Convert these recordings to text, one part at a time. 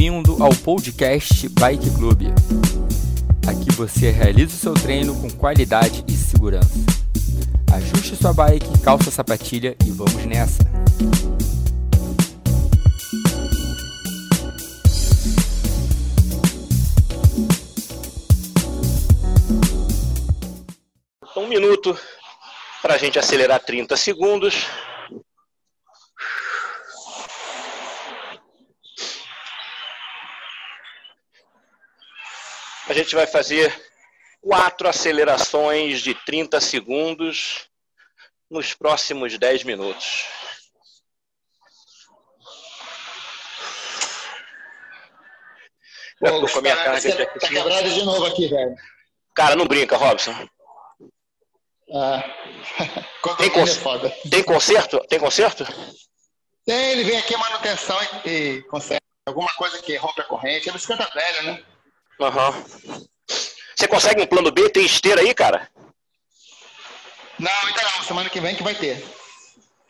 Bem-vindo ao podcast Bike Club. Aqui você realiza o seu treino com qualidade e segurança. Ajuste sua bike, calça a sapatilha e vamos nessa! Um minuto para a gente acelerar 30 segundos. A gente vai fazer quatro acelerações de 30 segundos nos próximos 10 minutos. Pô, com a minha carga de tá quebrado de novo aqui, velho. Cara, não brinca, Robson. Ah. tem, cons... tem conserto? Tem conserto? Tem, ele vem aqui manutenção e, e conserta. Alguma coisa que rompe a corrente. É bicicleta velha, né? Aham. Uhum. Você consegue um plano B? Tem esteira aí, cara? Não, ainda não. Semana que vem que vai ter.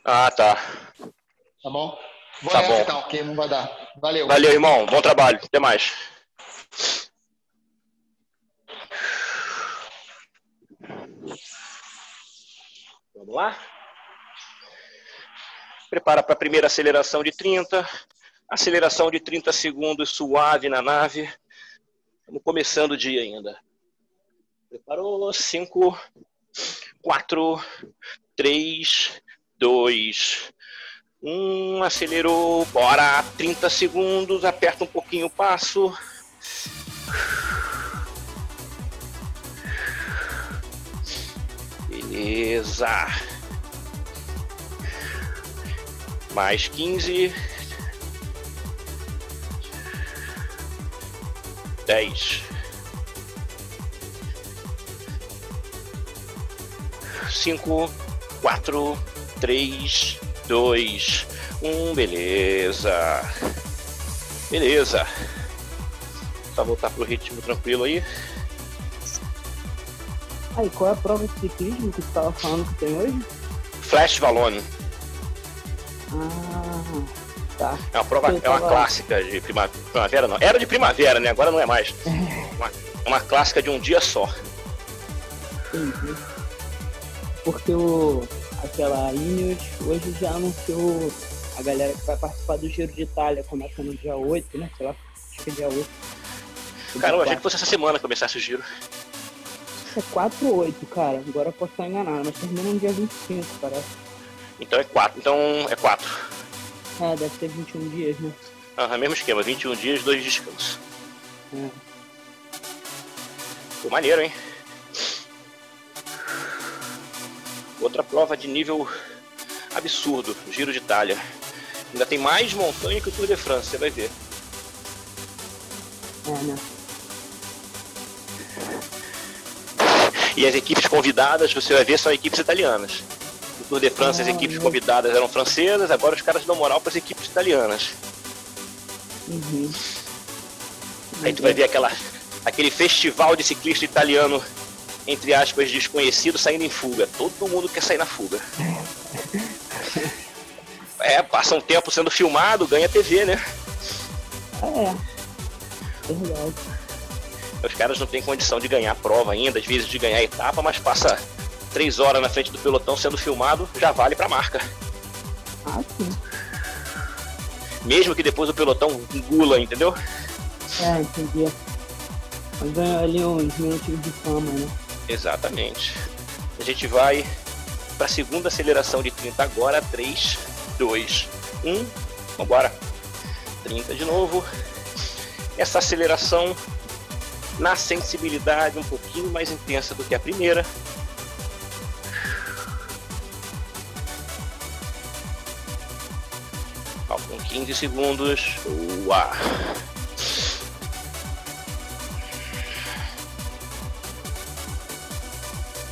Ah, tá. Tá bom? Vou tá bom. então, que não vai dar. Valeu. Valeu, irmão. Bom trabalho. Até mais. Vamos lá? Prepara para a primeira aceleração de 30. Aceleração de 30 segundos suave na nave. Estamos começando o dia ainda. Preparou? 5, 4, 3, 2, 1. Acelerou. Bora. 30 segundos. Aperta um pouquinho o passo. Beleza. Mais 15. 10. 5, 4, 3, 2, 1. Beleza. Beleza. Só voltar pro ritmo tranquilo aí. Aí, qual é a prova de ciclismo que você estava falando que tem hoje? Flash Valone. Ah, tá. É uma prova, é uma clássica de primavera, não. Era de primavera, né? Agora não é mais. uma, uma clássica de um dia só. Entendi. Porque o, aquela Ineos hoje já anunciou a galera que vai participar do Giro de Itália, começa no dia 8, né? Sei lá, acho que é dia 8. Cara, eu achei que fosse essa semana que começasse o giro. É 4 ou 8, cara. Agora eu posso estar enganado, mas termina no dia 25, parece. Então é 4. Então é 4. É, deve ser 21 dias, né? Aham, mesmo esquema, 21 dias, 2 descansos. É. Pô, maneiro, hein? Outra prova de nível absurdo, Giro de Itália. Ainda tem mais montanha que o Tour de France, você vai ver. É, né? E as equipes convidadas, você vai ver, são equipes italianas. Tour de France, as equipes convidadas eram francesas, agora os caras dão moral para as equipes italianas. Uhum. Aí tu vai ver aquela, aquele festival de ciclista italiano, entre aspas, desconhecido, saindo em fuga. Todo mundo quer sair na fuga. É, passa um tempo sendo filmado, ganha TV, né? É, verdade. Os caras não têm condição de ganhar prova ainda, às vezes de ganhar etapa, mas passa três horas na frente do pelotão sendo filmado, já vale pra marca. Ah, sim. Mesmo que depois o pelotão engula, entendeu? É, entendi. Mas ganha ali uns minutos de fama, né? Exatamente. A gente vai para a segunda aceleração de 30 agora. 3, 2, 1. Vambora. 30 de novo. Essa aceleração na sensibilidade um pouquinho mais intensa do que a primeira. Faltam 15 segundos. Boa!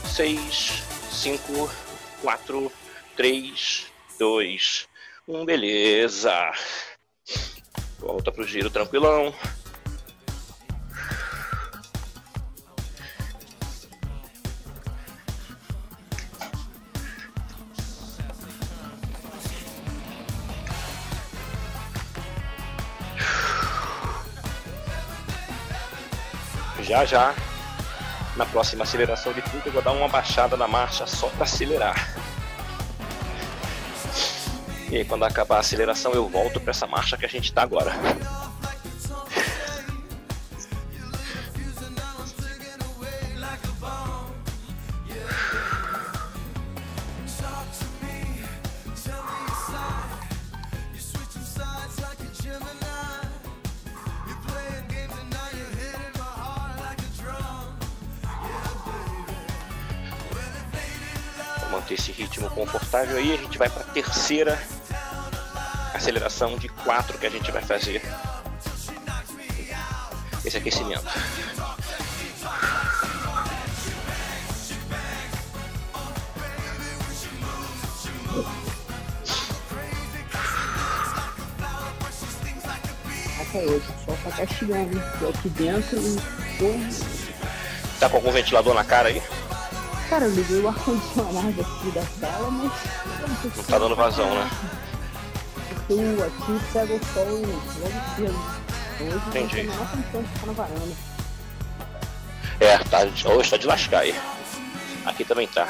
Seis, cinco, quatro, três, dois, um, beleza. Volta pro giro tranquilão. Já já, na próxima aceleração de 30, eu vou dar uma baixada na marcha só para acelerar. E aí, quando acabar a aceleração, eu volto para essa marcha que a gente está agora. Confortável aí, a gente vai para a terceira aceleração de 4 que a gente vai fazer esse aquecimento. Caraca, hoje sol tá castigando. Tô aqui dentro e. Tá com algum ventilador na cara aí? Cara, eu liguei o ar-condicionado aqui da sala, mas. Não tá dando vazão, né? O- aqui pega o sol logo cedo. Hoje Entendi. não tem a menor condição de ficar na varanda. É, tá, hoje tá de lascar aí. Aqui também tá.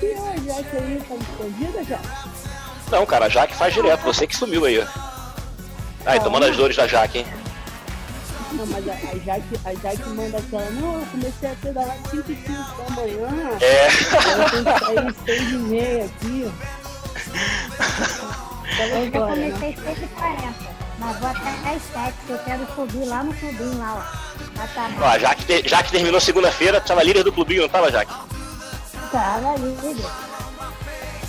E a Jaque aí tá escondida já? Não, cara, a Jaque faz direto, você que sumiu aí. ó. Aí, tomando as dores da Jaque, hein? Não, mas a, a, Jaque, a Jaque manda aquela, não, eu comecei a pedalar 5 e 5 da manhã. É, Ela tem que sair 6 e meia aqui. Até Eu já comecei 6h40, mas vou até às 7, que eu quero subir lá no clubinho lá, ó. Lá tá ó, a Jaque, te- Jaque terminou segunda-feira, tava líder do clubinho, não tava, Jaque? Tava líder.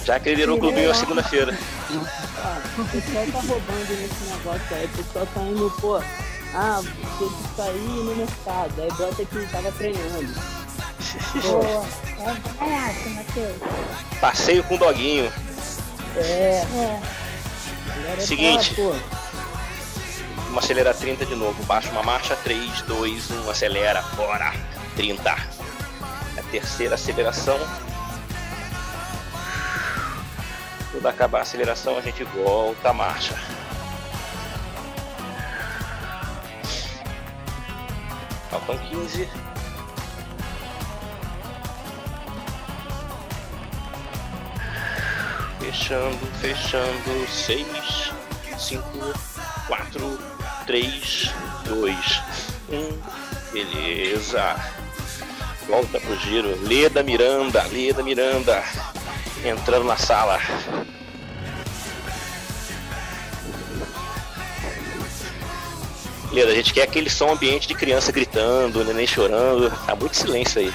Jaque liderou o clubinho na segunda-feira. O pessoal tá roubando nesse negócio aí. O pessoal tá indo, pô, ah, tem que sair no mercado. Aí bota que tava treinando. Boa. É palhaço, Matheus. Passeio com o doguinho. É, É. é Seguinte. pra, pô, Vamos acelerar 30 de novo. Baixa uma marcha, 3, 2, 1, acelera. Bora! 30. A terceira aceleração. Quando acabar a aceleração, a gente volta a marcha. Faltam 15. Fechando, fechando. 6, 5, 4, 3, 2, 1. Beleza. Volta pro giro. Leda Miranda, Leda Miranda. Entrando na sala. Leda, a gente quer aquele som ambiente de criança gritando, neném chorando. Tá muito silêncio aí.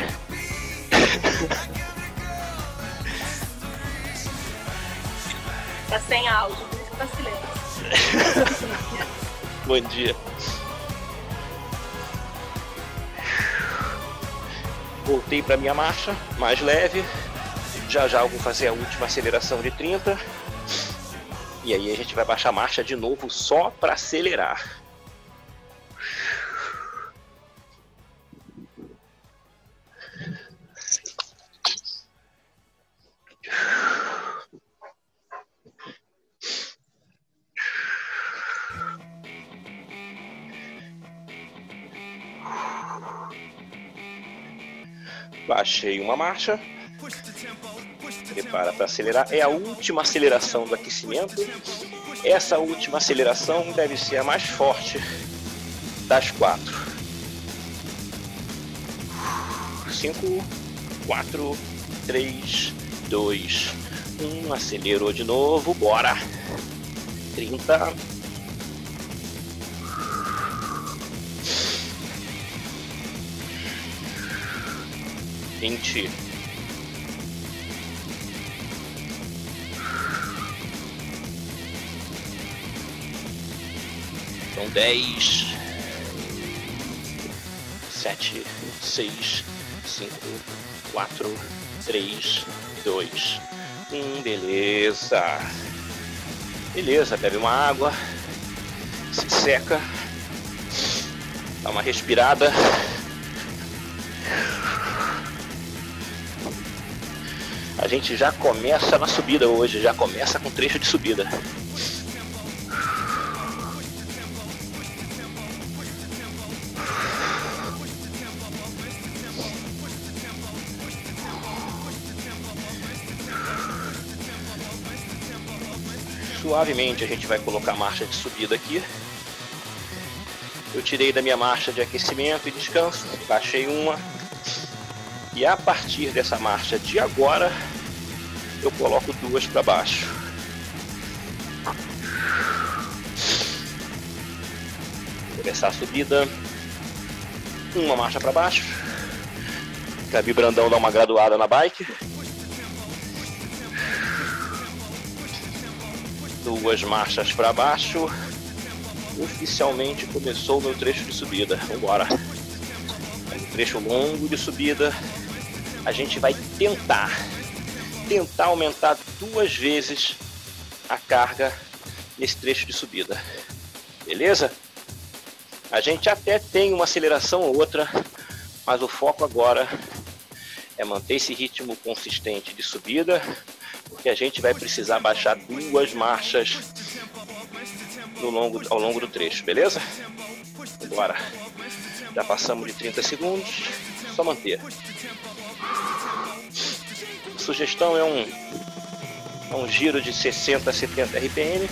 Tá sem áudio, por isso que tá silêncio. Bom dia. Voltei para minha marcha, mais leve. Já já eu vou fazer a última aceleração de 30. E aí a gente vai baixar a marcha de novo só para acelerar. Baixei uma marcha. Prepara para acelerar. É a última aceleração do aquecimento. Essa última aceleração deve ser a mais forte das quatro. Cinco, quatro, três, dois, um. Acelerou de novo. Bora. 30. Vinte. Então dez, sete, seis, cinco, quatro, três, dois, um. Beleza. Beleza, bebe uma água, se seca, dá uma respirada. A gente já começa na subida hoje, já começa com trecho de subida. Suavemente a gente vai colocar a marcha de subida aqui. Eu tirei da minha marcha de aquecimento e descanso, baixei uma, e a partir dessa marcha de agora, eu coloco duas para baixo. Começar a subida. Uma marcha para baixo. Gabi Brandão dá uma graduada na bike. Duas marchas para baixo. Oficialmente começou o meu trecho de subida. Vambora. Um trecho longo de subida. A gente vai tentar, tentar aumentar duas vezes a carga nesse trecho de subida. Beleza? A gente até tem uma aceleração ou outra, mas o foco agora é manter esse ritmo consistente de subida, porque a gente vai precisar baixar duas marchas no longo, ao longo do trecho, beleza? Agora, já passamos de 30 segundos, só manter. A sugestão é um, é um giro de 60 a 70 RPM.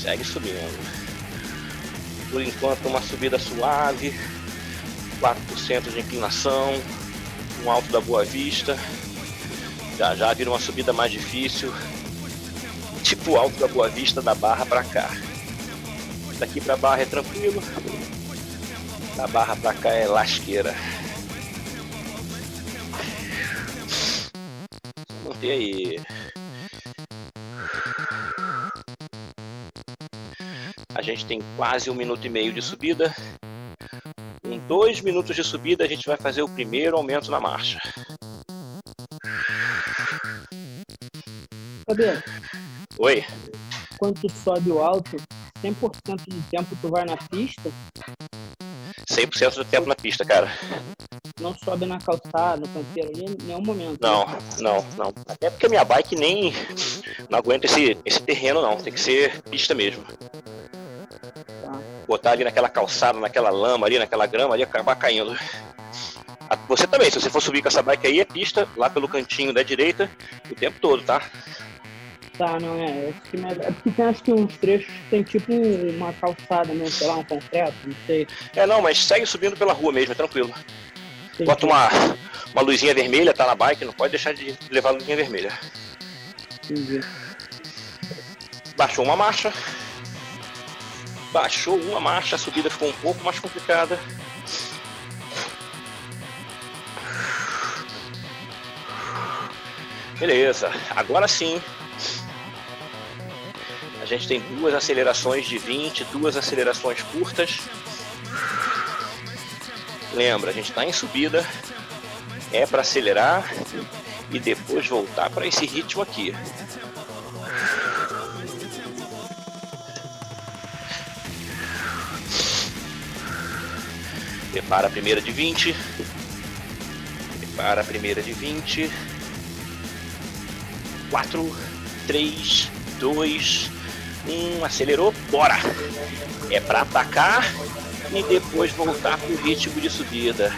Segue subindo. Por enquanto uma subida suave, 4% de inclinação, um alto da Boa Vista. Já já vira uma subida mais difícil, tipo alto da Boa Vista da Barra para cá. Daqui para Barra é tranquilo, da Barra para cá é lasqueira. Manter aí. A gente tem quase um minuto e meio de subida. Em dois minutos de subida, a gente vai fazer o primeiro aumento na marcha. Fabiano, Oi? quando tu sobe o alto, 100% do tempo tu vai na pista, 100% do tempo na pista, cara. não sobe na calçada, no canteiro ali, em nenhum momento. Não, não, não. Até porque a minha bike nem não aguenta esse, esse terreno, não. Tem que ser pista mesmo. Tá. Botar ali naquela calçada, naquela lama ali, naquela grama ali, acabar caindo. A- Você também, se você for subir com essa bike aí, é pista lá pelo cantinho da direita o tempo todo, tá? Tá, não é. Não é é porque tem acho que uns trechos que tem tipo uma calçada mesmo, sei lá, um concreto, não sei. É, não, mas segue subindo pela rua mesmo, é tranquilo. Tem Bota uma, uma luzinha vermelha, tá na bike, não pode deixar de levar a luzinha vermelha. Entendi. Baixou uma marcha. Baixou uma marcha, a subida ficou um pouco mais complicada. Beleza, agora sim. Gente tem duas acelerações de 20, duas acelerações curtas. Lembra, a gente está em subida, é para acelerar e depois voltar para esse ritmo aqui. Prepara a primeira de 20. Prepara a primeira de 20. 4, 3, 2, 1. Acelerou, bora! É para atacar e depois voltar para o ritmo de subida.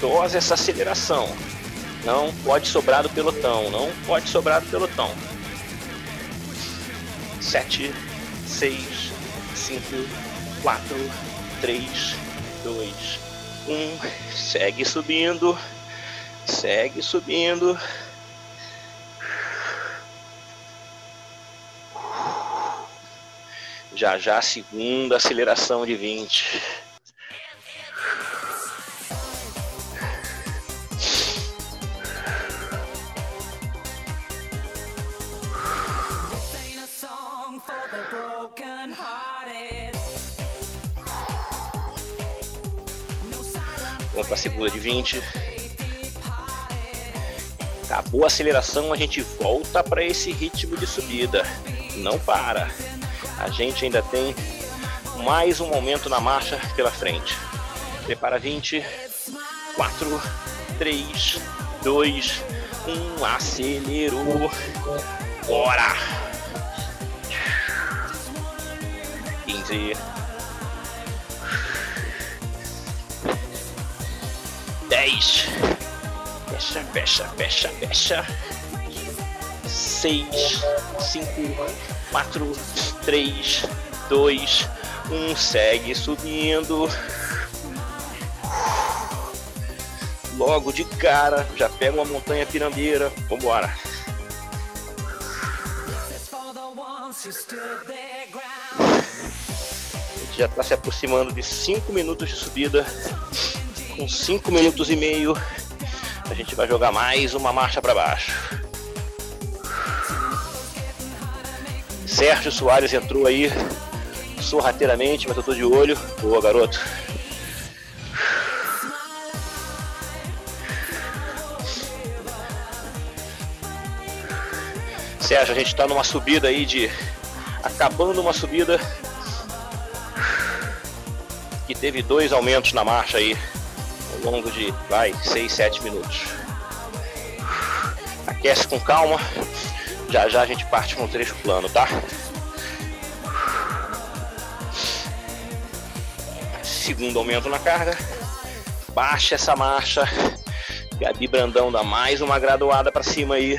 Dose essa aceleração. Não pode sobrar do pelotão. Não pode sobrar do pelotão. 7, 6, 5, 4, 3, 2, 1. Segue subindo. Segue subindo. Já já a segunda aceleração de 20. ain't a song for the broken hearted. No silent Vamos para a segunda de 20. Acabou a aceleração, a gente volta para esse ritmo de subida. Não para. A gente ainda tem mais um momento na marcha pela frente. Prepara 20. 4, 3, 2, 1. Acelerou. Bora! 15. 10. Fecha, fecha, fecha, fecha. Seis, cinco, quatro, três, dois, um. Segue subindo. Logo de cara, já pega uma montanha pirambeira. Vambora. Já está se aproximando de 5 minutos de subida. Com 5 minutos e meio, a gente vai jogar mais uma marcha para baixo. Sérgio Soares entrou aí sorrateiramente, mas eu tô de olho. Boa, garoto. Sérgio, a gente está numa subida aí de. acabando uma subida que teve dois aumentos na marcha aí ao longo de, vai, 6, 7 minutos. Aquece com calma, já já a gente parte com o trecho plano, tá? Segundo aumento na carga, baixa essa marcha, Gabi Brandão dá mais uma graduada para cima aí.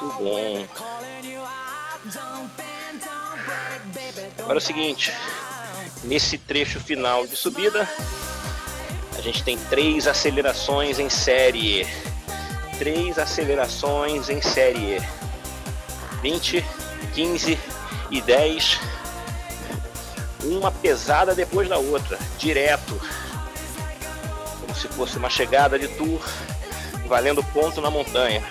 Muito bom. Agora é o seguinte, nesse trecho final de subida, a gente tem três acelerações em série. Três acelerações em série. 20, 15 e 10. Uma pesada depois da outra, direto. Como se fosse uma chegada de tour, valendo ponto na montanha.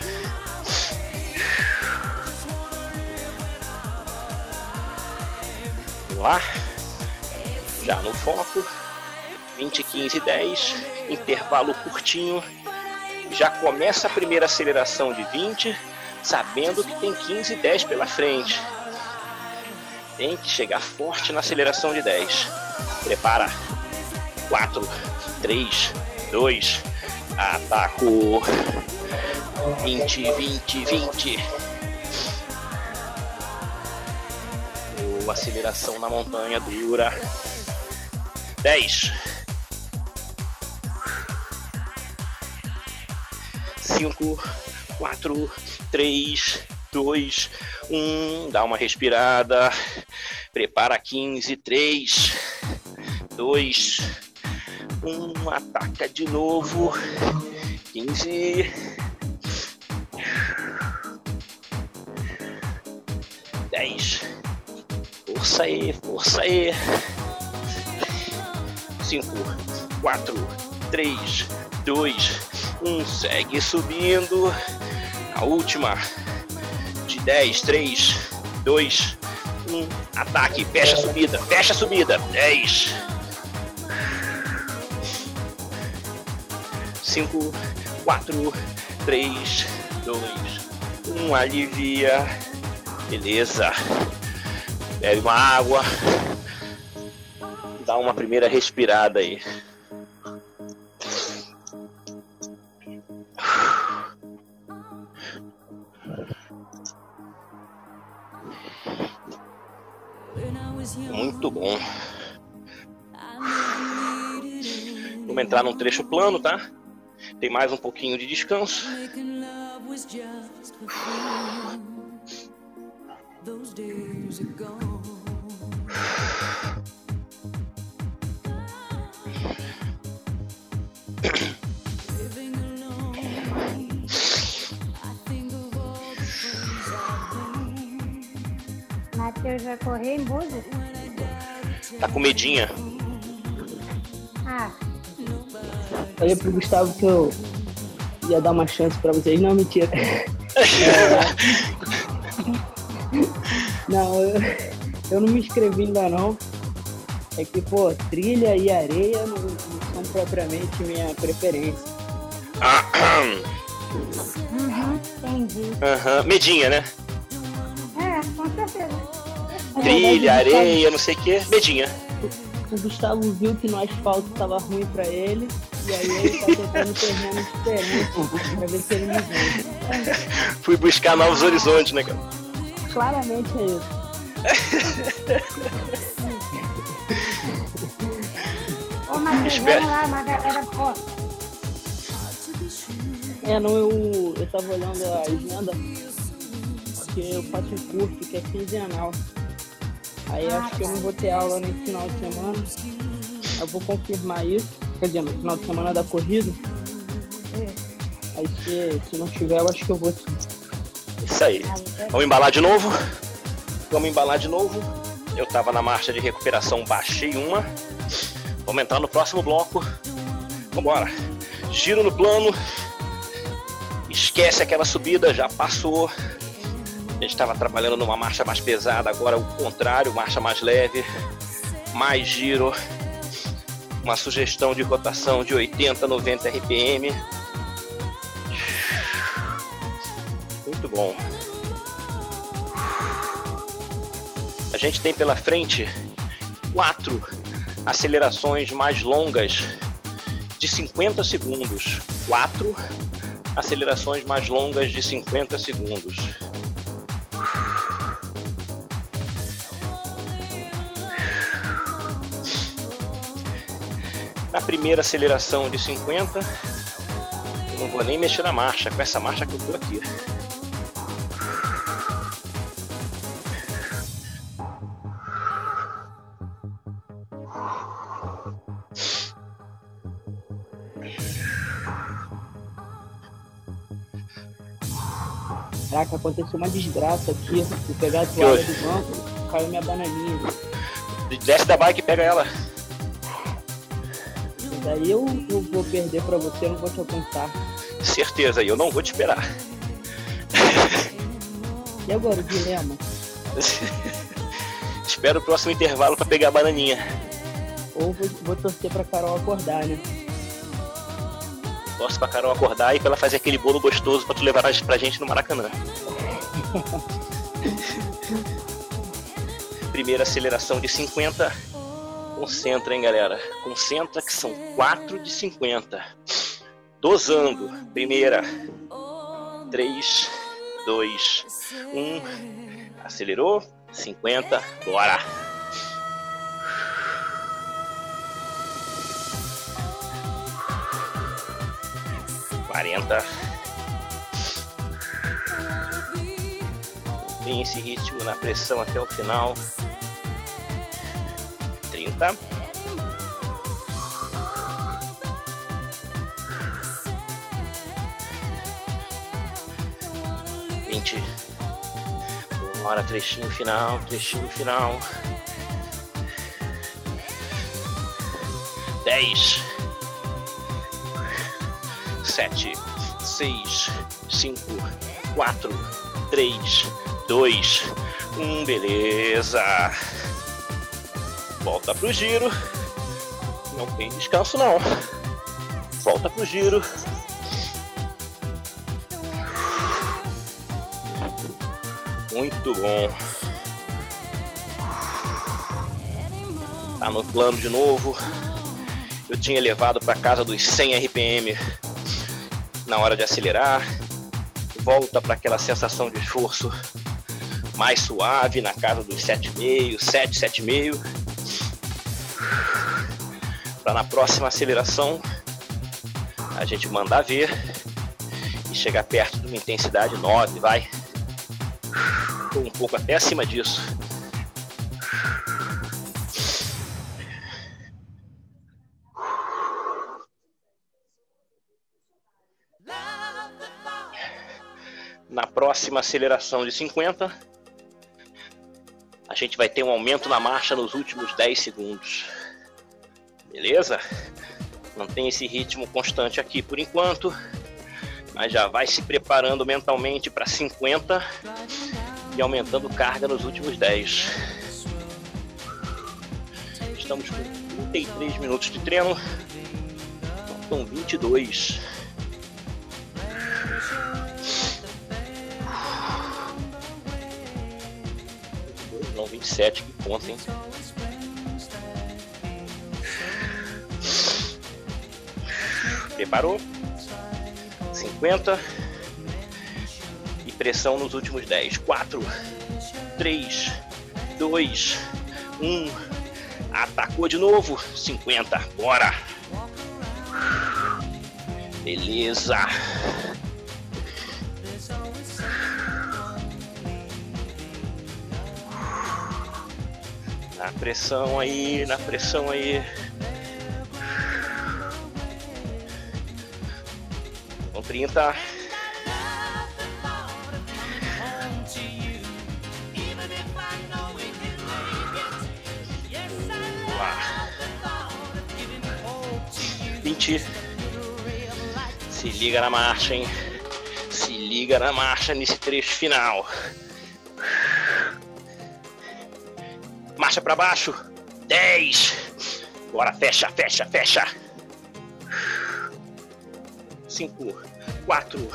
Vamos lá. Já no foco. 20, 15, 10. Intervalo curtinho. Já começa a primeira aceleração de 20, sabendo que tem 15 e 10 pela frente. Tem que chegar forte na aceleração de 10. Prepara. 4, 3, 2, ataco. 20, 20, 20. Boa aceleração na montanha dura. 10. 5, 4, 3, 2, 1. Dá uma respirada. Prepara 15, 3, 2, 1. Ataca de novo. 15. 10. Força aí, força aí. 5, 4, 3, 2, 1. Segue subindo. A última. De 10, 3, 2, 1. Ataque. Fecha a subida. Fecha a subida. 10. 5, 4, 3, 2, 1. Alivia. Beleza. Bebe uma água. Dá uma primeira respirada aí. Muito bom. Vamos entrar num trecho plano, tá? Tem mais um pouquinho de descanso. Those days are gone. Matheus vai correr em Búzios? Tá com medinha. Ah, Falei pro Gustavo que eu ia dar uma chance pra vocês. Não, mentira. Não, eu, eu não me inscrevi ainda não. É que, pô, trilha e areia não, não são propriamente minha preferência. uhum, entendi. Aham, Medinha, né? É, com certeza. Trilha, areia, não sei o que. Medinha. O Gustavo viu que no asfalto tava ruim pra ele. E aí ele tá tentando terreno diferente pra ver se ele me vende. Fui buscar novos horizontes, né, cara? Claramente é isso. Espera. É, não, eu, eu tava olhando a agenda, porque eu faço um curso que é quinzenal. Aí Ah, acho que eu tá. não vou ter aula no final de semana. Eu vou confirmar isso. Quer dizer, no final de semana da corrida. Aí se, se não tiver, eu acho que eu vou sim. Isso aí. Vamos embalar de novo? Vamos embalar de novo. Eu tava na marcha de recuperação, baixei uma. Vamos entrar no próximo bloco. Vambora. Giro no plano. Esquece aquela subida, já passou. A gente estava trabalhando numa marcha mais pesada, agora o contrário, marcha mais leve, mais giro. Uma sugestão de rotação de 80, 90 RPM. Muito bom. A gente tem pela frente quatro acelerações mais longas de 50 segundos. Quatro acelerações mais longas de 50 segundos. Na primeira aceleração de 50, eu não vou nem mexer na marcha, com essa marcha que eu tô aqui. Caraca, aconteceu uma desgraça aqui. Fui pegar a toalha do banco, caiu minha bananinha. Desce da bike e pega ela. Daí eu, eu vou perder pra você, eu não vou te alcançar. Certeza, eu não vou te esperar. E agora o dilema? Espero o próximo intervalo para pegar a bananinha. Ou vou, vou torcer pra Carol acordar, né? Torce pra Carol acordar e pra ela fazer aquele bolo gostoso pra tu levar pra gente no Maracanã. Primeira aceleração de 50. Concentra, hein, galera? Concentra que são 4 de 50. Dosando. Primeira. 3, 2, 1. Acelerou. 50. Bora. Quarenta. Tem esse ritmo na pressão até o final. Trinta. Vinte. Bora, trechinho final, trechinho final. Dez. Sete, seis, cinco, quatro, três, dois, um, beleza. Volta pro giro. Não tem descanso não. Volta pro giro. Muito bom. Tá no plano de novo. Eu tinha levado para casa dos 100 RPM na hora de acelerar. Volta para aquela sensação de esforço mais suave na casa dos 7,5, 7, 7,5. Para na próxima aceleração a gente mandar ver e chegar perto de uma intensidade 9, vai. Um pouco até acima disso. Próxima aceleração de 50, a gente vai ter um aumento na marcha nos últimos 10 segundos. Beleza? Mantém esse ritmo constante aqui por enquanto, mas já vai se preparando mentalmente para 50 e aumentando carga nos últimos 10. Estamos com 33 minutos de treino, faltam 22. 27 que conta, hein? Preparou? 50. E pressão nos últimos 10. 4, 3, 2, 1. Atacou de novo. 50. Bora. Beleza. Na pressão aí, na pressão aí. Com 30. Lá. 20. Se liga na marcha, hein? Se liga na marcha nesse trecho final. Marcha para baixo. 10. Bora, fecha, fecha, fecha. 5, 4,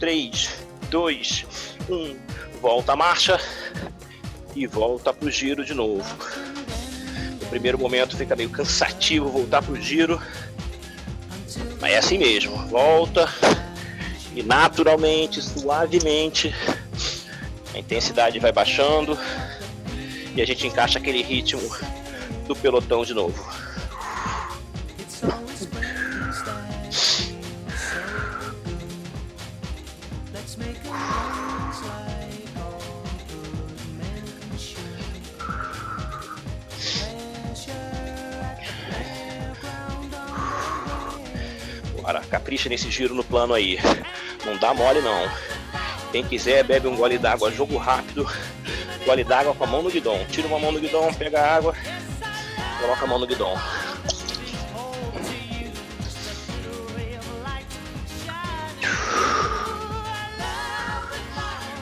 3, 2, 1. Volta a marcha e volta pro giro de novo. No primeiro momento fica meio cansativo voltar pro giro, mas é assim mesmo. Volta e naturalmente, suavemente, a intensidade vai baixando e a gente encaixa aquele ritmo do pelotão de novo. Bora, capricha nesse giro no plano aí. Não dá mole não. Quem quiser, bebe um gole d'água, jogo rápido. Gole d'água com a mão no guidão. Tira uma mão no guidão, pega a água, coloca a mão no guidão.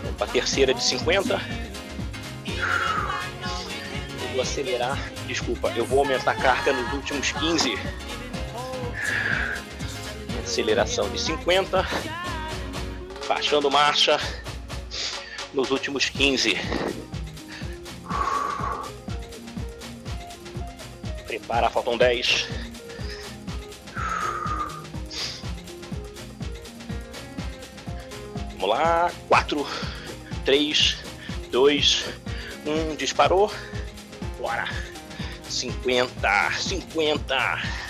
Vamos pra terceira de 50. Eu vou acelerar. Desculpa, eu vou aumentar a carga nos últimos 15 aceleração de 50, baixando marcha nos últimos 15. Prepara, faltam 10. Vamos lá, 4, 3, 2, 1, disparou. Bora. 50, 50.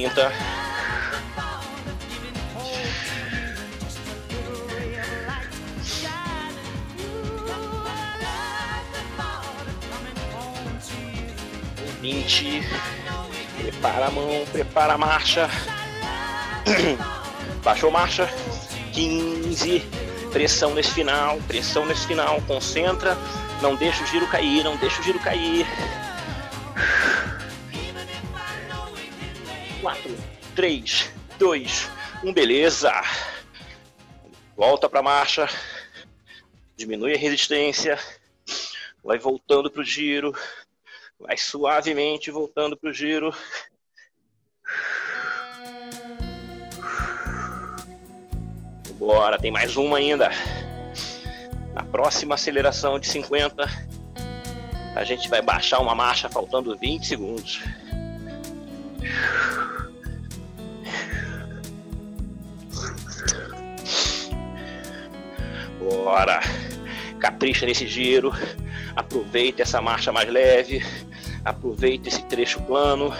30. Vinte. Prepara a mão, prepara a marcha. Baixou marcha. 15. Pressão nesse final, pressão nesse final. Concentra. Não deixa o giro cair, não deixa o giro cair. 4, 3, 2, 1, beleza. Volta para a marcha. Diminui a resistência. Vai voltando para o giro. Vai suavemente voltando para o giro. Bora, tem mais uma ainda. Na próxima aceleração de 50, a gente vai baixar uma marcha faltando 20 segundos. Bora! Capricha nesse giro, aproveita essa marcha mais leve, aproveita esse trecho plano.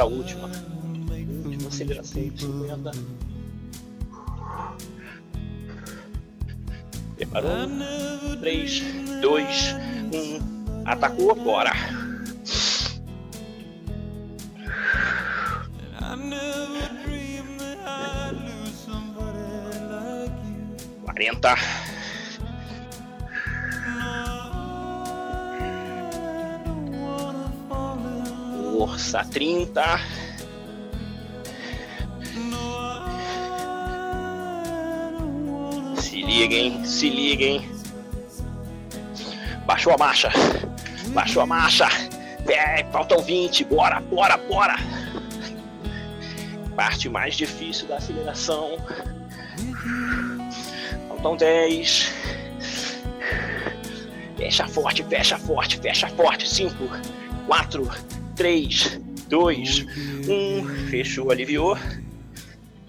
A última. Última aceleração de 50. Preparou? 3, 2, 1. Atacou, bora! Quarenta. Força, trinta. Se liguem, se liguem. Baixou a marcha. Baixou a marcha. É, faltam 20. Bora, bora, bora. Parte mais difícil da aceleração. Faltam 10. Fecha forte, fecha forte, fecha forte. 5, 4, 3, 2, 1. Fechou, aliviou.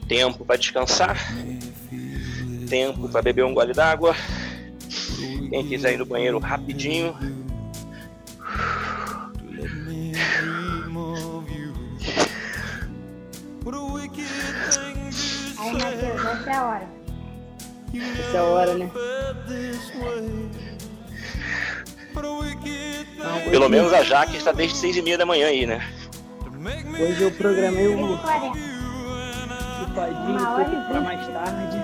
Tempo para descansar. Tempo para beber um gole d'água. Quem quiser ir no banheiro rapidinho. Aí, Matheus, essa é a hora. Essa é a hora, né? Pelo menos a Jaque está desde 6 e meia da manhã aí, né? Hoje eu programei o, o 40. todinho Uma um e pra vinte. mais tarde.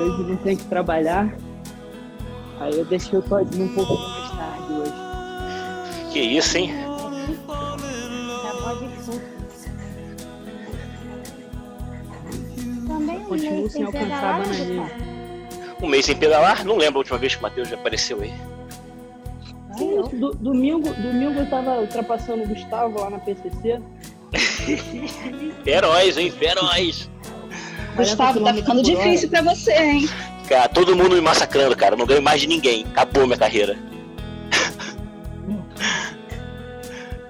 Hoje não tem que trabalhar. Aí eu deixei o todinho um pouco mais tarde hoje. Que isso, hein? Já pode ir. Também Continuo mês sem alcançar a bananinha. Um mês sem pedalar? Não lembro a última vez que o Matheus já apareceu aí. Sim, do- domingo, domingo eu tava ultrapassando o Gustavo lá na PCC. Feroz, hein? Feroz. Gustavo, tá 40 ficando hora. difícil pra você, hein? Cara, todo mundo me massacrando, cara. Não ganho mais de ninguém. Acabou minha carreira.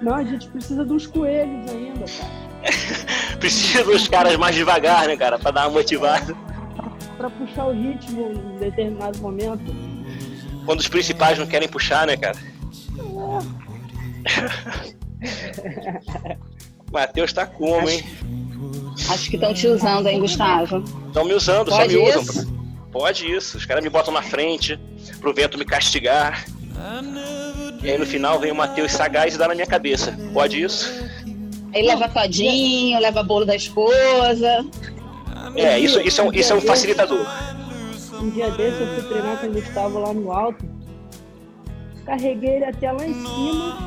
Não, a gente precisa dos coelhos ainda, cara. Precisa dos caras mais devagar, né, cara? Pra dar uma motivada. Pra puxar o ritmo em determinado momento. Quando os principais não querem puxar, né, cara? Matheus tá como, hein? Acho que estão te usando, hein, Gustavo? Estão me usando, só Pode me usam. isso? Pode isso. Os caras me botam na frente pro vento me castigar. E aí no final vem o Matheus sagaz e dá na minha cabeça. Pode isso? Aí leva todinho, leva bolo da esposa. É, isso, isso, é, um, isso é um facilitador. Um dia desse eu fui treinar com o Gustavo lá no alto. Carreguei ele até lá em cima.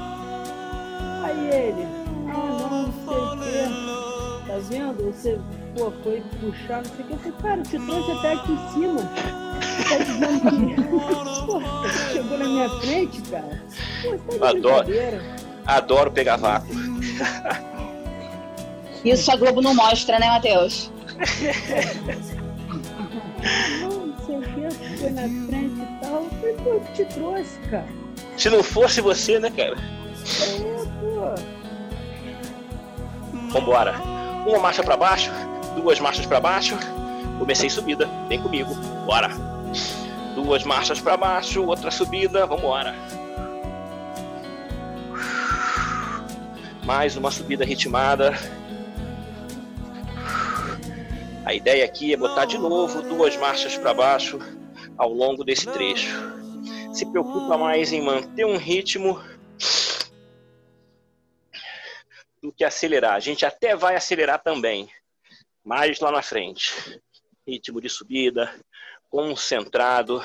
Aí ele, ah não, não sei o quê. Tá vendo? Você, pô, foi puxar, não sei o que. Eu falei, cara, eu te trouxe até aqui em cima. Você tá dizendo que. pô, você chegou na minha frente, cara. Pô, você tá Adoro. Adoro pegar vácuo. Isso a Globo não mostra, né, Matheus? Não, não sei o que, foi na frente e tal. Eu pô, eu te trouxe, cara. Se não fosse você, né, cara? É. Vambora. Uma marcha pra baixo, duas marchas pra baixo. Comecei subida, vem comigo. Bora. Duas marchas pra baixo, outra subida, vambora. Mais uma subida ritmada. A ideia aqui é botar de novo duas marchas para baixo ao longo desse trecho. Se preocupa mais em manter um ritmo do que acelerar. A gente até vai acelerar também, mas lá na frente. Ritmo de subida, concentrado,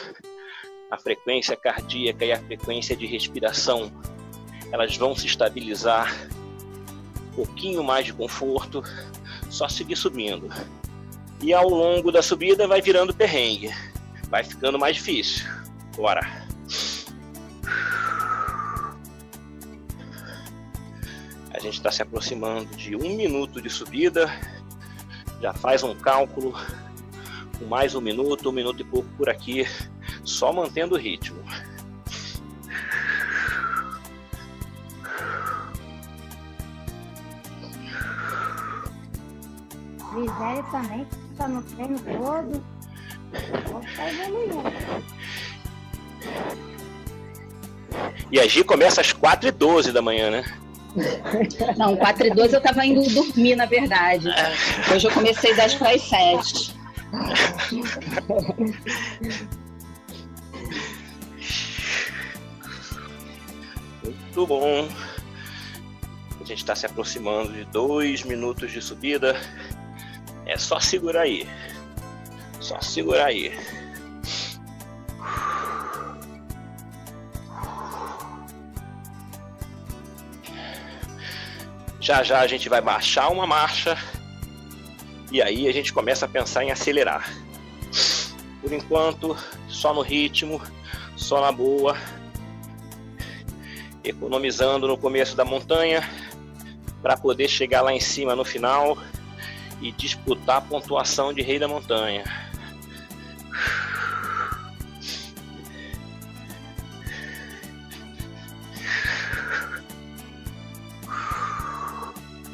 a frequência cardíaca e a frequência de respiração, elas vão se estabilizar. Um pouquinho mais de conforto, só seguir subindo. E ao longo da subida vai virando perrengue, vai ficando mais difícil. Bora. A gente está se aproximando de um minuto de subida. Já faz um cálculo com mais um minuto, um minuto e pouco por aqui, só mantendo o ritmo. Gisele também, tá no treino evoluindo. E a Gi começa às 4h12 da manhã, né? Não, 4 e 12 eu tava indo dormir, na verdade. Hoje eu comecei das para as 7. Muito bom. A gente está se aproximando de dois minutos de subida. É só segurar aí. Só segurar aí. Já já a gente vai baixar uma marcha e aí a gente começa a pensar em acelerar. Por enquanto, só no ritmo, Só na boa. Economizando no começo da montanha para poder chegar lá em cima no final e disputar a pontuação de rei da montanha.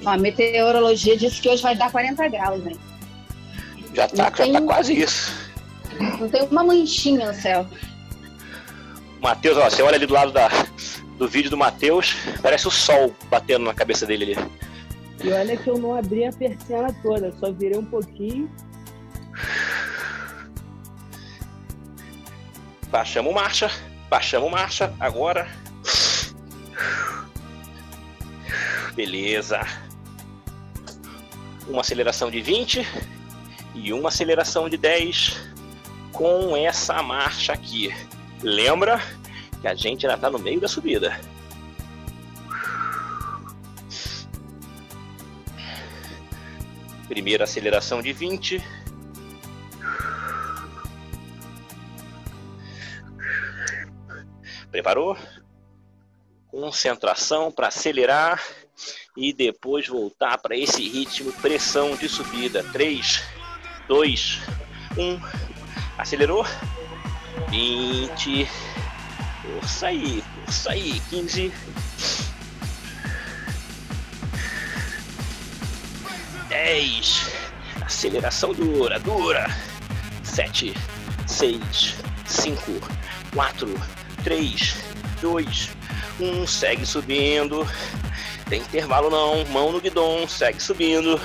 Ó, a meteorologia disse que hoje vai dar 40 graus, hein? Já tá, já tem- tá quase isso. Não tem uma manchinha no céu. Matheus, ó, você olha ali do lado da, do vídeo do Matheus, parece o sol batendo na cabeça dele ali. E olha que eu não abri a persiana toda, só virei um pouquinho. Baixamos marcha, baixamos marcha, agora. Beleza. Uma aceleração de 20 e uma aceleração de 10 com essa marcha aqui. Lembra que a gente ainda está no meio da subida. Primeira aceleração de 20. Preparou? Concentração para acelerar e depois voltar para esse ritmo pressão de subida. 3, 2, 1. Acelerou. 20. Força aí, força aí. 15. 10. Aceleração dura, dura. 7, 6, 5, 4, 3, 2, 1. Segue subindo. Tem intervalo não. Mão no guidão. Segue subindo.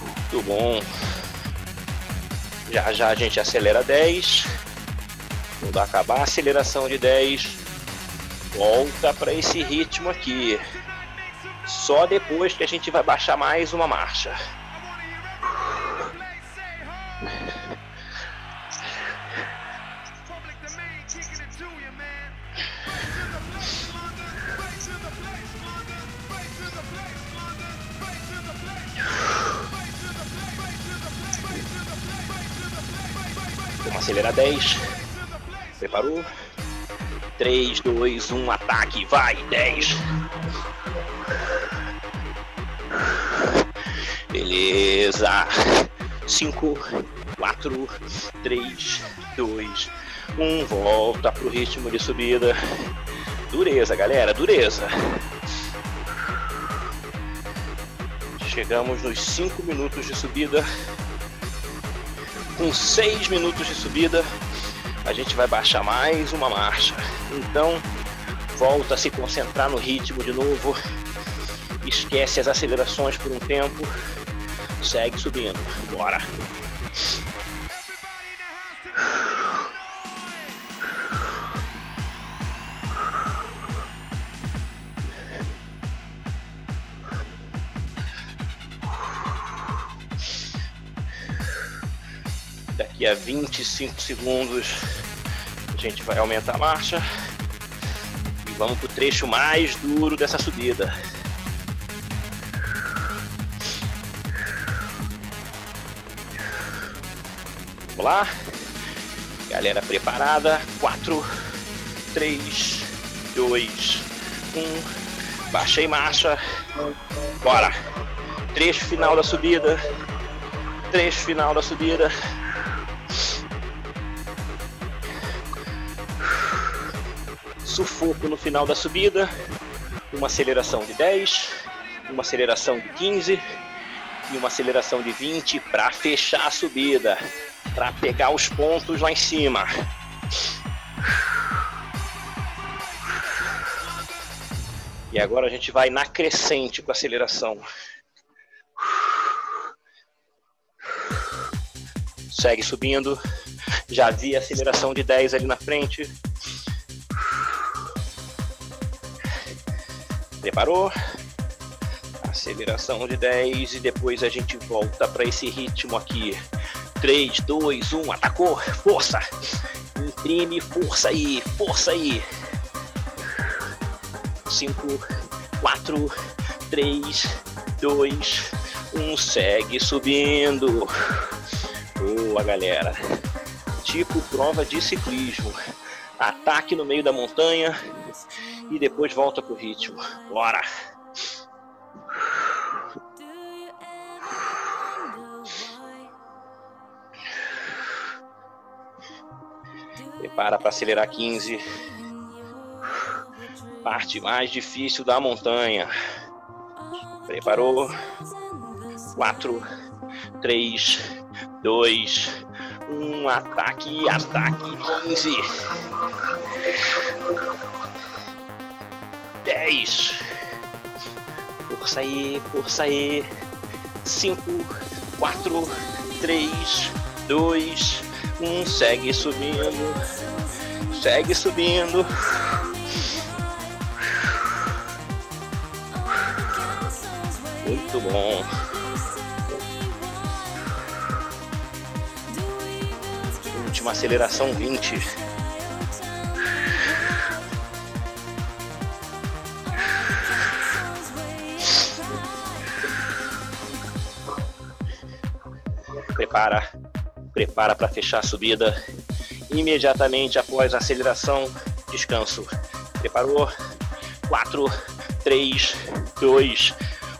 Muito bom. Já já a gente acelera 10. Quando acabar a aceleração de 10, volta para esse ritmo aqui. Só depois que a gente vai baixar mais uma marcha. Vamos acelerar 10. Preparou? 3, 2, 1, ataque, vai, 10. Beleza. 5, 4, 3, 2, 1. Volta pro ritmo de subida. Dureza, galera, dureza. Chegamos nos 5 minutos de subida. Com 6 minutos de subida, a gente vai baixar mais uma marcha. Então, volta a se concentrar no ritmo de novo. Esquece as acelerações por um tempo. Segue subindo. Bora. Daqui a 25 segundos a gente vai aumentar a marcha e vamos pro trecho mais duro dessa subida. Vamos lá? Galera preparada? 4, 3, 2, 1. Baixei marcha. Bora! Trecho final da subida. Trecho final da subida. Sufoco no final da subida, uma aceleração de 10, uma aceleração de 15 e uma aceleração de 20 para fechar a subida, para pegar os pontos lá em cima. E agora a gente vai na crescente com a aceleração. Segue subindo. Já vi a aceleração de 10 ali na frente. Preparou? Aceleração de 10 e depois a gente volta para esse ritmo aqui. 3, 2, 1, atacou, força! Imprime força aí, força aí! 5, 4, 3, 2, 1, segue subindo. Boa, galera. Tipo prova de ciclismo. Ataque no meio da montanha e depois volta pro ritmo. Bora! Prepara para acelerar 15. Parte mais difícil da montanha. Preparou? 4, 3, 2, 1. Ataque, ataque. 15. 10. Força aí, força aí. 5, 4, 3, 2, 1. Segue subindo. Segue subindo. Muito bom. Última aceleração 20. Prepara, prepara para fechar a subida. Imediatamente após a aceleração, descanso. Preparou? 4, 3, 2,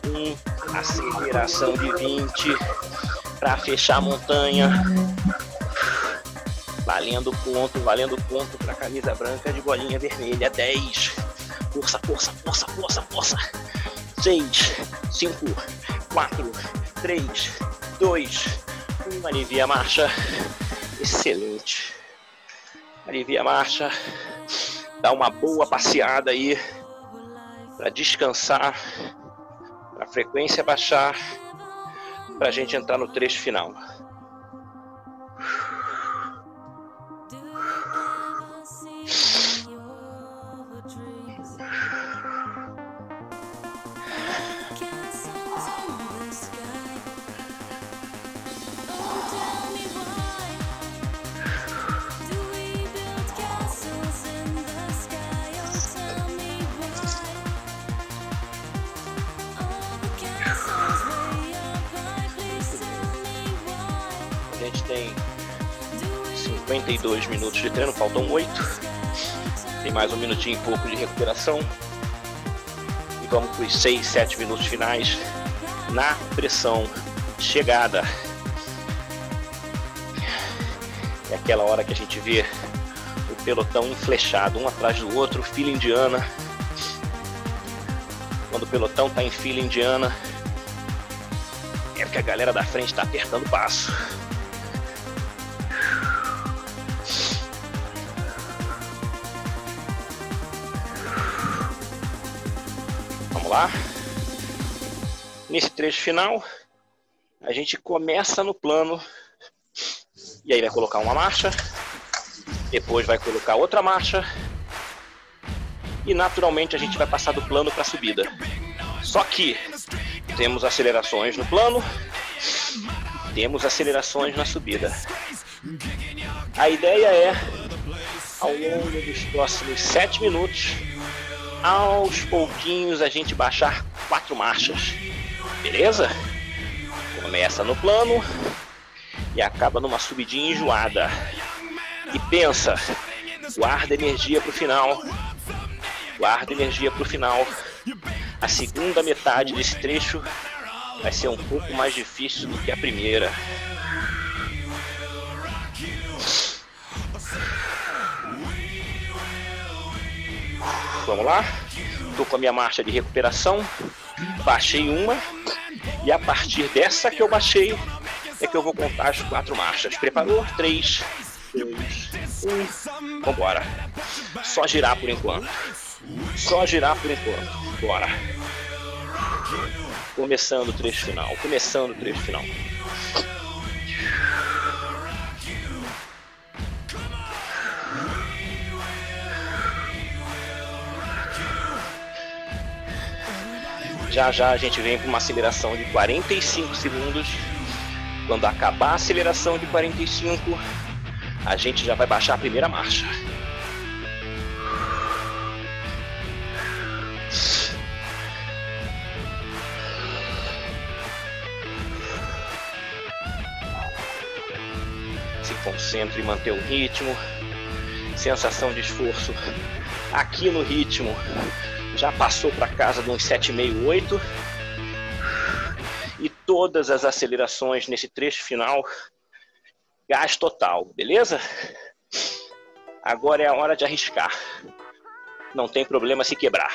1. Aceleração de 20 para fechar a montanha. Valendo ponto, valendo ponto para camisa branca de bolinha vermelha. 10. Força, força, força, força, força. 6, 5, 4, 3, 2, 1. Alivia a marcha. Excelente. Alivia a marcha. Dá uma boa passeada aí para descansar, para a frequência baixar, para a gente entrar no trecho final. 52 minutos de treino, faltam 8. Tem mais um minutinho e pouco de recuperação. E vamos para os 6, 7 minutos finais na pressão chegada. É aquela hora que a gente vê o pelotão enflechado, um atrás do outro, fila indiana. Quando o pelotão está em fila indiana, é porque a galera da frente está apertando o passo. Vamos lá. Nesse trecho final, a gente começa no plano e aí vai colocar uma marcha, depois vai colocar outra marcha e naturalmente a gente vai passar do plano para a subida. Só que temos acelerações no plano, temos acelerações na subida. A ideia é, ao longo dos próximos sete minutos, aos pouquinhos a gente baixar quatro marchas, beleza? Começa no plano e acaba numa subidinha enjoada. E pensa, guarda energia pro final. Guarda energia pro final. A segunda metade desse trecho vai ser um pouco mais difícil do que a primeira. Vamos lá? Tô com a minha marcha de recuperação. Baixei uma. E a partir dessa que eu baixei, é que eu vou contar as quatro marchas. Preparou? Três, dois, um. Vambora. Só girar por enquanto. Só girar por enquanto. Bora. Começando o trecho final. Começando o trecho final. Já já a gente vem com uma aceleração de 45 segundos. Quando acabar a aceleração de 45, a gente já vai baixar a primeira marcha. Se concentre em manter o ritmo. Sensação de esforço aqui no ritmo. Já passou para casa de uns 7,5, 8. E todas as acelerações nesse trecho final, gás total, beleza? Agora é a hora de arriscar. Não tem problema se quebrar.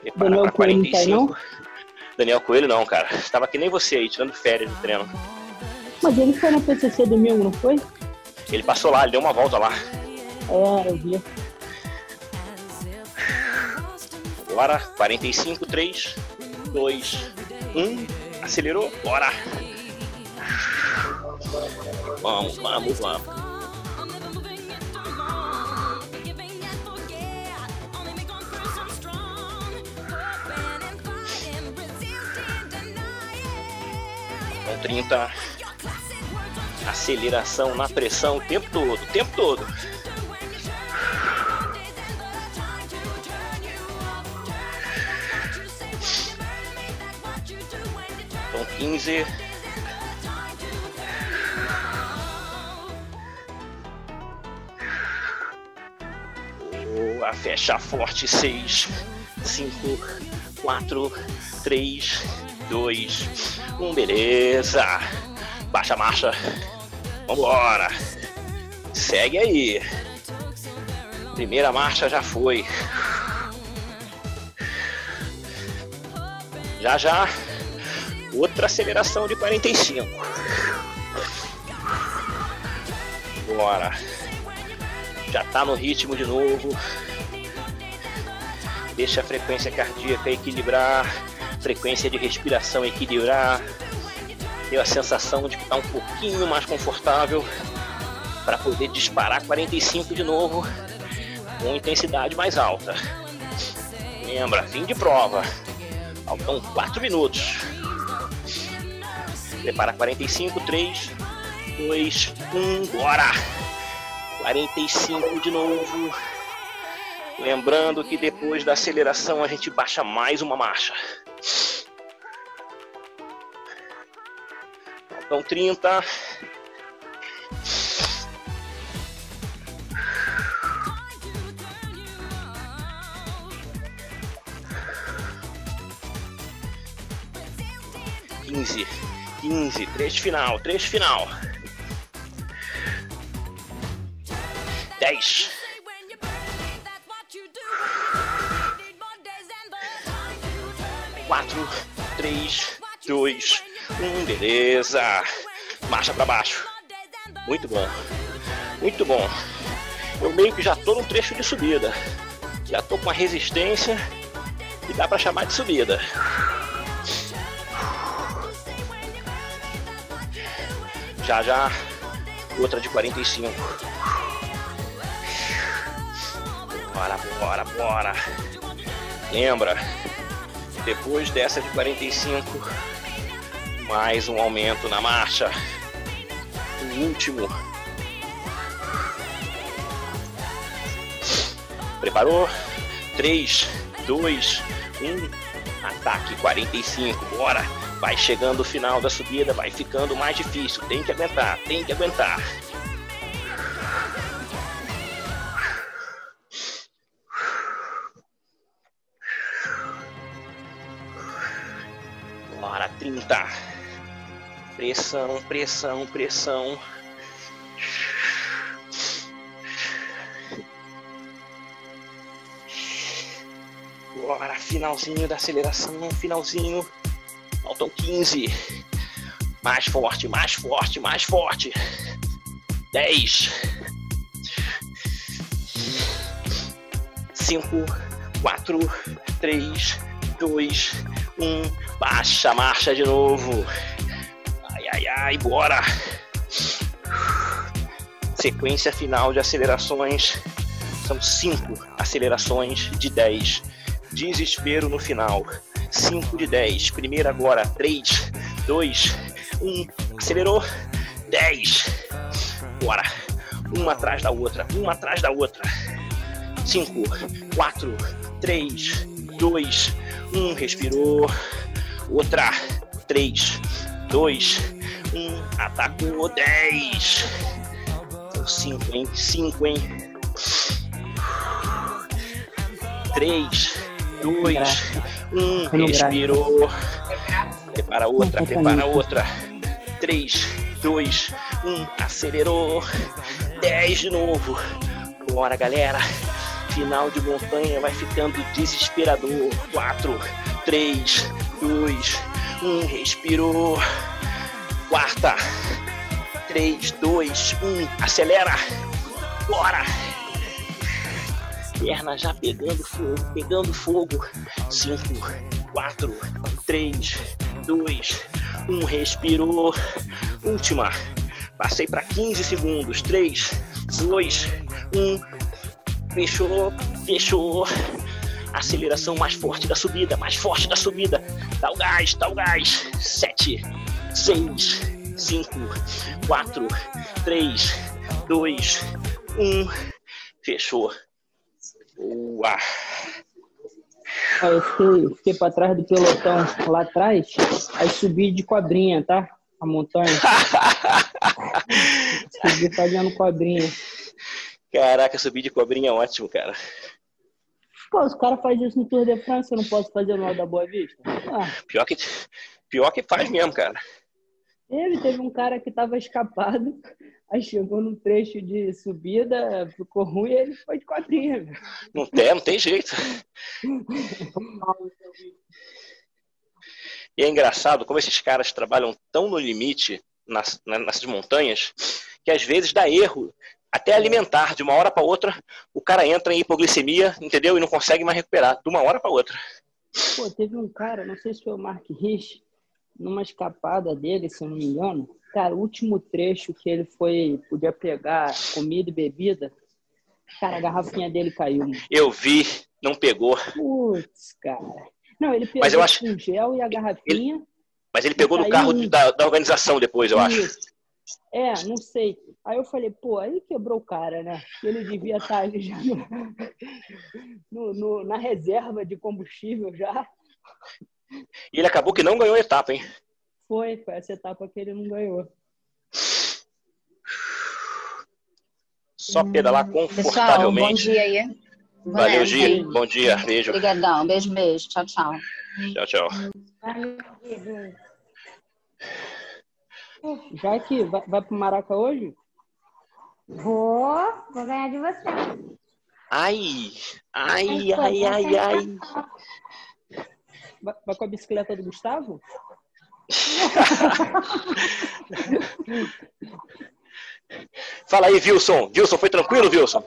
Prepara Daniel Coelho não tá aí, não? Daniel Coelho não, cara. Estava que nem você aí, tirando férias do treino. Mas ele foi na PCC domingo, não foi? Ele passou lá, ele deu uma volta lá. É, eu vi. Bora, 45, 3, 2, 1. Acelerou, bora. Vamos, vamos, vamos. Com 30. Aceleração na pressão o tempo todo, o tempo todo. 15. Boa, fecha forte. 6, 5, 4, 3, 2, 1. Beleza. Baixa a marcha. Vambora. Segue aí. Primeira marcha já foi. Já já. Outra aceleração de 45. Bora. Já tá no ritmo de novo. Deixa a frequência cardíaca equilibrar, frequência de respiração equilibrar. Deu a sensação de que tá um pouquinho mais confortável para poder disparar 45 de novo com intensidade mais alta. Lembra, fim de prova. Faltam 4 minutos. Prepara 45, 3, 2, 1, bora! 45 de novo. Lembrando que depois da aceleração a gente baixa mais uma marcha. Faltam 30. Quinze, quinze, trecho final, trecho final. Dez. Quatro, três, dois, um, beleza. Marcha para baixo. Muito bom. Muito bom. Eu meio que já tô num trecho de subida. Já tô com a resistência e dá para chamar de subida. Já já outra de 45. Bora, bora, bora. Lembra, depois dessa de 45, mais um aumento na marcha. O último. Preparou? 3, 2, 1. Ataque 45. Bora. Vai chegando o final da subida, vai ficando mais difícil. Tem que aguentar, tem que aguentar. Bora, 30. Pressão, pressão, pressão. Bora, finalzinho da aceleração, finalzinho. Faltam 15. Mais forte, mais forte, mais forte. 10. 5, 4, 3, 2, 1. Baixa a marcha de novo. Ai, ai, ai, bora. Sequência final de acelerações. São 5 acelerações de 10. Desespero no final. 5 de 10. Primeira agora. 3, 2, 1. Acelerou. 10. Bora. Uma atrás da outra. Uma atrás da outra. 5, 4, 3, 2, 1. Respirou. Outra. 3, 2, 1, atacou 10. 5, hein? 5, hein? 3, 2, 1, respirou. Prepara outra, prepara outra. 3, 2, 1, acelerou. 10 de novo. Bora, galera. Final de montanha vai ficando desesperador. 4, 3, 2, 1, respirou. Quarta. 3, 2, 1, acelera. Bora. Perna já pegando fogo, pegando fogo. 5, 4, 3, 2, 1, respirou. Última. Passei para 15 segundos. 3, 2, 1. Fechou, fechou. Aceleração mais forte da subida, mais forte da subida. Dá o gás, dá o gás. 7, 6, 5, 4, 3, 2, 1. Fechou. Boa. Aí eu fiquei, fiquei pra trás do pelotão lá atrás, aí subi de cobrinha, tá? A montanha. subi fazendo cobrinha. Caraca, subir de cobrinha é ótimo, cara. Pô, os caras fazem isso no Tour de France, eu não posso fazer no da Boa Vista? Ah, Pior que, pior que faz mesmo, cara. Ele teve um cara que tava escapado, aí chegou num trecho de subida, ficou ruim e ele foi de quadrinha. velho. Não tem, não tem jeito. E é engraçado como esses caras trabalham tão no limite nas, na- nessas montanhas que às vezes dá erro. Até alimentar, de uma hora para outra, o cara entra em hipoglicemia, entendeu? E não consegue mais recuperar, de uma hora para outra. Pô, teve um cara, não sei se foi o Mark Rich, numa escapada dele, se eu não me engano, cara, o último trecho que ele foi, podia pegar comida e bebida, cara, a garrafinha dele caiu. mano. Eu vi, não pegou. Putz, cara. Não, ele pegou Mas eu acho- com gel e a garrafinha. Mas ele pegou no carro um. da, da organização depois, eu acho. É, não sei. Aí eu falei, pô, aí quebrou o cara, né? Ele devia estar ali já no- no- no- na reserva de combustível já. E ele acabou que não ganhou a etapa, hein? Foi, foi essa etapa que ele não ganhou. Só pedalar Pessoal, bom confortavelmente. dia aí. Valeu, Gi. Bom dia. Beijo. Obrigadão. Beijo, beijo. Tchau, tchau. Tchau, tchau. Já que vai, vai pro Maraca hoje? Vou, vou ganhar de você. Ai, ai, ai, ai, ai. Vai, vai com a bicicleta do Gustavo? Fala aí, Wilson. Wilson, foi tranquilo, Wilson?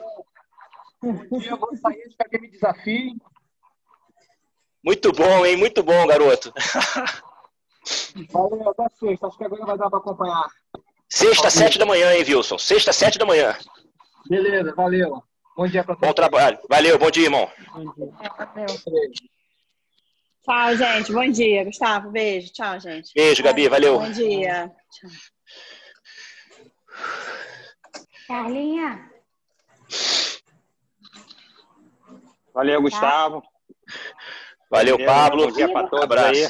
Um dia eu vou sair de aquele desafio. Muito bom, hein? Muito bom, garoto. Valeu, até sexta. Acho que agora vai dar para acompanhar. Sexta, sete da manhã, hein, Wilson? Sexta, sete da manhã. Beleza, valeu. Bom dia para Bom trabalho. Valeu, bom dia, irmão. Tchau, gente. Bom dia, Gustavo. Beijo. Tchau, gente. Beijo, Gabi. Valeu. Bom dia. Tchau. Carlinha, Valeu, Gustavo. Valeu, Pablo. Bom dia para todos Abraço. aí.